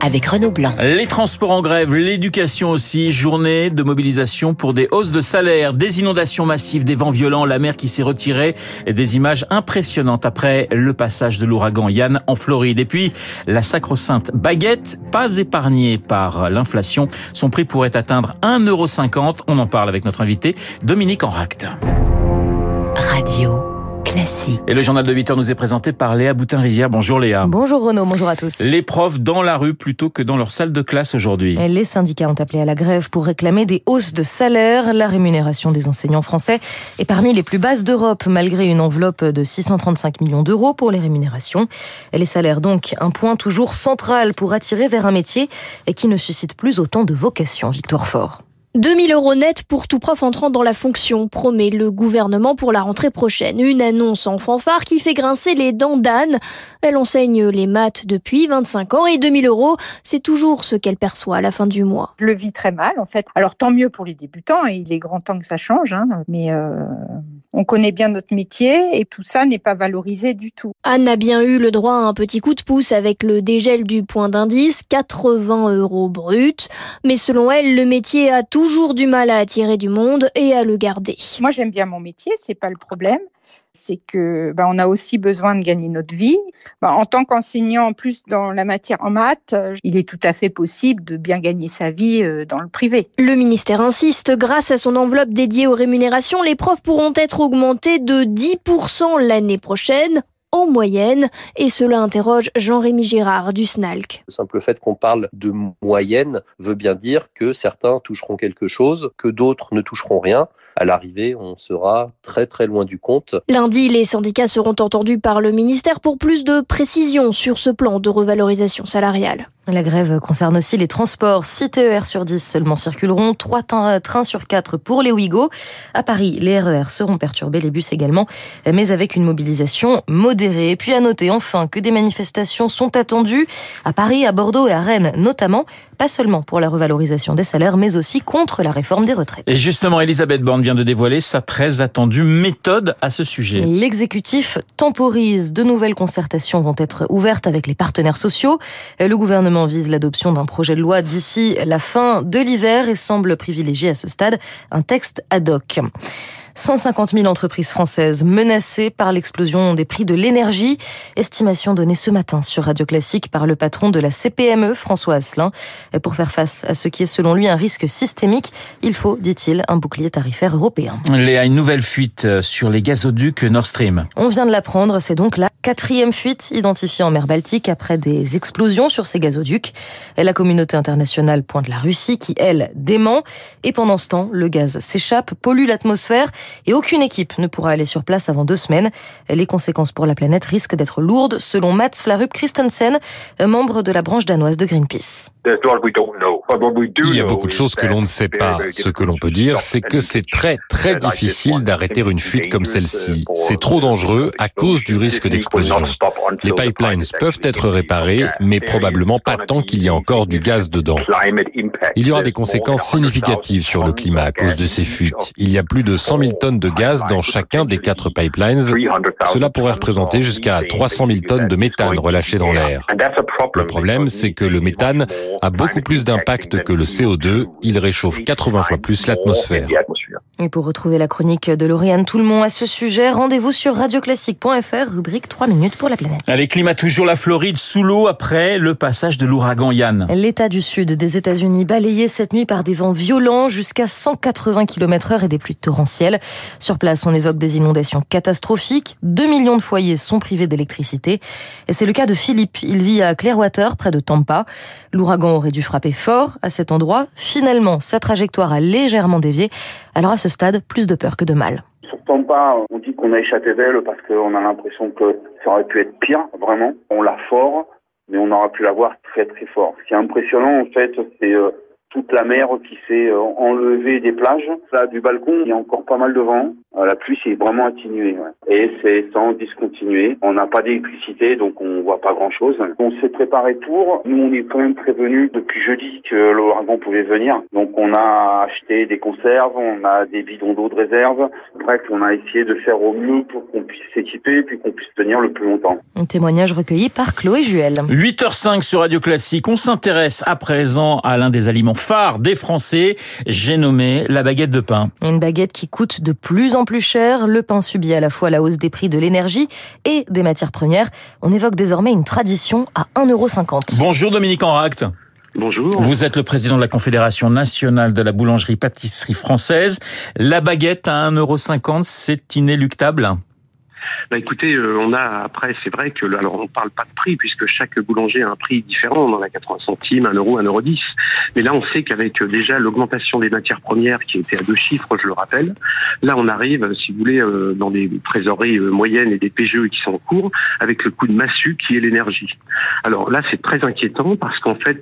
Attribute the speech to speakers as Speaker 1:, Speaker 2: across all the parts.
Speaker 1: avec Renaud Blanc.
Speaker 2: Les transports en grève, l'éducation aussi, journée de mobilisation pour des hausses de salaire, des inondations massives, des vents violents, la mer qui s'est retirée, et des images impressionnantes après le passage de l'ouragan Yann en Floride. Et puis, la sacro-sainte baguette, pas épargnée par l'inflation, son prix pourrait atteindre 1,50€. On en parle avec notre invité, Dominique Enract.
Speaker 1: Radio. Classique.
Speaker 2: Et le journal de 8 heures nous est présenté par Léa Boutin-Rivière. Bonjour Léa.
Speaker 3: Bonjour Renaud, bonjour à tous.
Speaker 2: Les profs dans la rue plutôt que dans leur salle de classe aujourd'hui.
Speaker 3: Les syndicats ont appelé à la grève pour réclamer des hausses de salaire. La rémunération des enseignants français est parmi les plus basses d'Europe, malgré une enveloppe de 635 millions d'euros pour les rémunérations. Les salaires donc, un point toujours central pour attirer vers un métier et qui ne suscite plus autant de vocation. Victoire Fort.
Speaker 4: 2000 euros net pour tout prof entrant dans la fonction, promet le gouvernement pour la rentrée prochaine. Une annonce en fanfare qui fait grincer les dents d'Anne. Elle enseigne les maths depuis 25 ans et 2000 euros, c'est toujours ce qu'elle perçoit à la fin du mois.
Speaker 5: Le vis très mal en fait. Alors tant mieux pour les débutants, et il est grand temps que ça change, hein, mais euh, on connaît bien notre métier et tout ça n'est pas valorisé du tout.
Speaker 4: Anne a bien eu le droit à un petit coup de pouce avec le dégel du point d'indice, 80 euros brut. Mais selon elle, le métier a toujours du mal à attirer du monde et à le garder.
Speaker 5: Moi j'aime bien mon métier, c'est pas le problème c'est que ben, on a aussi besoin de gagner notre vie. Ben, en tant qu'enseignant, en plus dans la matière en maths, il est tout à fait possible de bien gagner sa vie euh, dans le privé.
Speaker 4: Le ministère insiste, grâce à son enveloppe dédiée aux rémunérations, les profs pourront être augmentés de 10% l'année prochaine en moyenne, et cela interroge Jean-Rémy Girard du SNALC.
Speaker 6: Le simple fait qu'on parle de moyenne veut bien dire que certains toucheront quelque chose, que d'autres ne toucheront rien. À l'arrivée, on sera très très loin du compte.
Speaker 4: Lundi, les syndicats seront entendus par le ministère pour plus de précisions sur ce plan de revalorisation salariale.
Speaker 3: La grève concerne aussi les transports. 6 TER sur 10 seulement circuleront, 3 trains sur 4 pour les Ouigo. À Paris, les RER seront perturbés, les bus également, mais avec une mobilisation modérée. Et puis à noter enfin que des manifestations sont attendues à Paris, à Bordeaux et à Rennes notamment, pas seulement pour la revalorisation des salaires, mais aussi contre la réforme des retraites.
Speaker 2: Et justement, Elisabeth Borne vient de dévoiler sa très attendue méthode à ce sujet.
Speaker 3: L'exécutif temporise. De nouvelles concertations vont être ouvertes avec les partenaires sociaux. Le gouvernement vise l'adoption d'un projet de loi d'ici la fin de l'hiver et semble privilégier à ce stade un texte ad hoc. 150 000 entreprises françaises menacées par l'explosion des prix de l'énergie. Estimation donnée ce matin sur Radio Classique par le patron de la CPME, François Asselin. Pour faire face à ce qui est selon lui un risque systémique, il faut, dit-il, un bouclier tarifaire européen.
Speaker 2: Léa, une nouvelle fuite sur les gazoducs Nord Stream.
Speaker 3: On vient de l'apprendre, c'est donc la quatrième fuite identifiée en mer Baltique après des explosions sur ces gazoducs. La communauté internationale pointe la Russie qui, elle, dément. Et pendant ce temps, le gaz s'échappe, pollue l'atmosphère et aucune équipe ne pourra aller sur place avant deux semaines. Les conséquences pour la planète risquent d'être lourdes, selon Mats Flarup Christensen, membre de la branche danoise de Greenpeace.
Speaker 7: Il y a beaucoup de choses que l'on ne sait pas. Ce que l'on peut dire, c'est que c'est très très difficile d'arrêter une fuite comme celle-ci. C'est trop dangereux à cause du risque d'explosion. Les pipelines peuvent être réparés, mais probablement pas tant qu'il y a encore du gaz dedans. Il y aura des conséquences significatives sur le climat à cause de ces fuites. Il y a plus de 100 000 tonnes de gaz dans chacun des quatre pipelines. Cela pourrait représenter jusqu'à 300 000 tonnes de méthane relâchées dans l'air. Le problème, c'est que le méthane a beaucoup plus d'impact que le CO2. Il réchauffe 80 fois plus l'atmosphère.
Speaker 3: Et pour retrouver la chronique de Lauriane Tout-le-Monde à ce sujet, rendez-vous sur radioclassique.fr, rubrique 3 minutes pour la planète.
Speaker 2: Allez, climat toujours la Floride sous l'eau après le passage de l'ouragan Yann.
Speaker 3: L'état du sud des États-Unis balayé cette nuit par des vents violents jusqu'à 180 km heure et des pluies torrentielles. Sur place, on évoque des inondations catastrophiques. 2 millions de foyers sont privés d'électricité. Et c'est le cas de Philippe. Il vit à Clearwater, près de Tampa. L'ouragan aurait dû frapper fort à cet endroit. Finalement, sa trajectoire a légèrement dévié. Alors à ce stade, plus de peur que de mal.
Speaker 8: Sur Tampa, on dit qu'on a échappé d'elle parce qu'on a l'impression que ça aurait pu être pire, vraiment. On l'a fort, mais on aurait pu l'avoir très très fort. Ce qui est impressionnant, en fait, c'est euh, toute la mer qui s'est euh, enlevée des plages. Là, du balcon, il y a encore pas mal de vent. Euh, la pluie s'est vraiment atténuée. Et c'est sans discontinuer. On n'a pas d'électricité, donc on voit pas grand-chose. On s'est préparé pour. Nous, on est quand même prévenus depuis jeudi que l'ouragan pouvait venir. Donc on a acheté des conserves, on a des bidons d'eau de réserve. Bref, on a essayé de faire au mieux pour qu'on puisse s'équiper et puis qu'on puisse tenir le plus longtemps.
Speaker 3: Un témoignage recueilli par Chloé Juel.
Speaker 2: 8h05 sur Radio Classique. On s'intéresse à présent à l'un des aliments phare des Français. J'ai nommé la baguette de pain.
Speaker 3: Une baguette qui coûte de plus en plus cher. Le pain subit à la fois la hausse des prix de l'énergie et des matières premières. On évoque désormais une tradition à 1,50€.
Speaker 2: Bonjour Dominique Enract.
Speaker 9: Bonjour.
Speaker 2: Vous êtes le président de la Confédération nationale de la boulangerie-pâtisserie française. La baguette à 1,50€, c'est inéluctable?
Speaker 9: Bah écoutez, euh, on a après, c'est vrai que alors on parle pas de prix puisque chaque boulanger a un prix différent. On en a 80 centimes, 1 euro, 1 euro 10. Mais là, on sait qu'avec euh, déjà l'augmentation des matières premières qui était à deux chiffres, je le rappelle, là on arrive, si vous voulez, euh, dans des trésoreries moyennes et des PGE qui sont en cours, avec le coût de massue qui est l'énergie. Alors là, c'est très inquiétant parce qu'en fait,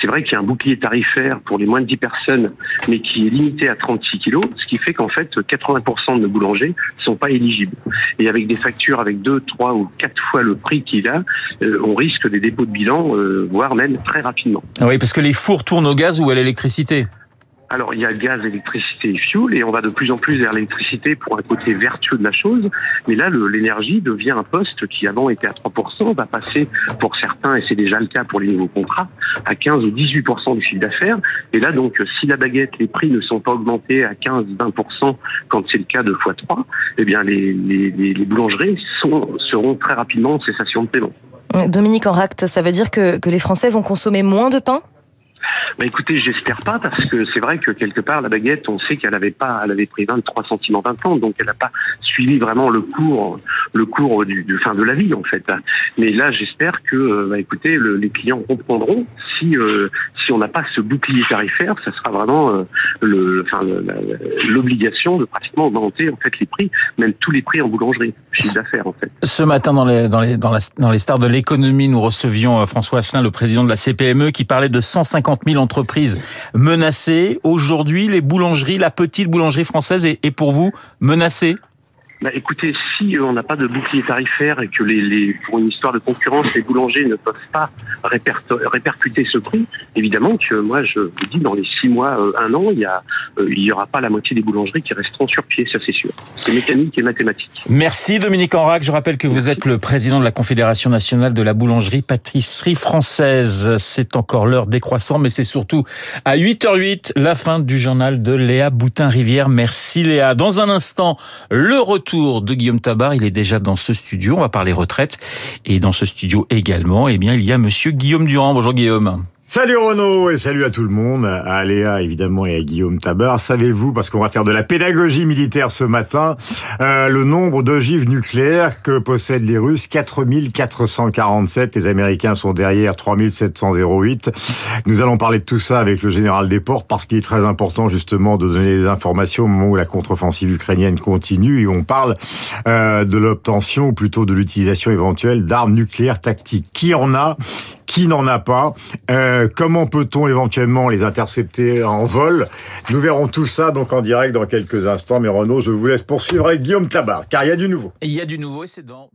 Speaker 9: c'est vrai qu'il y a un bouclier tarifaire pour les moins de 10 personnes, mais qui est limité à 36 kilos, ce qui fait qu'en fait, 80% de nos boulangers sont pas éligibles. Et avec des factures avec deux, trois ou quatre fois le prix qu'il a, euh, on risque des dépôts de bilan, euh, voire même très rapidement.
Speaker 2: Ah oui, parce que les fours tournent au gaz ou à l'électricité.
Speaker 9: Alors, il y a gaz, électricité et fuel, et on va de plus en plus vers l'électricité pour un côté vertueux de la chose. Mais là, l'énergie devient un poste qui avant était à 3%, va passer pour certains, et c'est déjà le cas pour les nouveaux contrats, à 15 ou 18% du chiffre d'affaires. Et là, donc, si la baguette, les prix ne sont pas augmentés à 15, 20% quand c'est le cas de x3, eh bien, les, les, boulangeries seront très rapidement en cessation de paiement.
Speaker 3: Dominique Enract, ça veut dire que, que les Français vont consommer moins de pain?
Speaker 9: Bah écoutez, j'espère pas parce que c'est vrai que quelque part la baguette, on sait qu'elle avait pas, elle avait pris 23 centimes en 20 ans, donc elle n'a pas suivi vraiment le cours, le cours du, fin de la vie en fait. Mais là, j'espère que, euh, bah écoutez, les clients comprendront si euh, si on n'a pas ce bouclier tarifaire, ça sera vraiment euh, l'obligation de pratiquement augmenter en fait les prix, même tous les prix en boulangerie, chiffre d'affaires en fait.
Speaker 2: Ce matin dans les dans les dans les stars de l'économie, nous recevions François Asselin, le président de la CPME, qui parlait de 150 000 entreprises menacées. Aujourd'hui, les boulangeries, la petite boulangerie française est, pour vous menacée?
Speaker 9: Bah, écoutez, si euh, on n'a pas de bouclier tarifaire et que les, les, pour une histoire de concurrence, les boulangers ne peuvent pas répercuter ce prix, évidemment que moi je vous dis dans les six mois, euh, un an, il y a, euh, il y aura pas la moitié des boulangeries qui resteront sur pied, ça c'est sûr. C'est mécanique et mathématique.
Speaker 2: Merci Dominique Enrac. Je rappelle que vous êtes le président de la Confédération nationale de la boulangerie pâtisserie française. C'est encore l'heure décroissant, mais c'est surtout à 8h08 la fin du journal de Léa Boutin-Rivière. Merci Léa. Dans un instant, le retour de Guillaume Tabar. Il est déjà dans ce studio. On va parler retraite. Et dans ce studio également, eh bien, il y a monsieur Guillaume Durand. Bonjour Guillaume.
Speaker 10: Salut Renaud et salut à tout le monde, à Léa évidemment et à Guillaume Tabar. Savez-vous, parce qu'on va faire de la pédagogie militaire ce matin, euh, le nombre d'ogives nucléaires que possèdent les Russes 4447, les Américains sont derrière 3708. Nous allons parler de tout ça avec le général Desportes parce qu'il est très important justement de donner des informations au moment où la contre-offensive ukrainienne continue et on parle euh, de l'obtention ou plutôt de l'utilisation éventuelle d'armes nucléaires tactiques. Qui en a? Qui n'en a pas euh, Comment peut-on éventuellement les intercepter en vol? Nous verrons tout ça donc en direct dans quelques instants. Mais Renaud, je vous laisse poursuivre avec Guillaume Tabar, car il y a du nouveau.
Speaker 2: il y a du nouveau et c'est dans...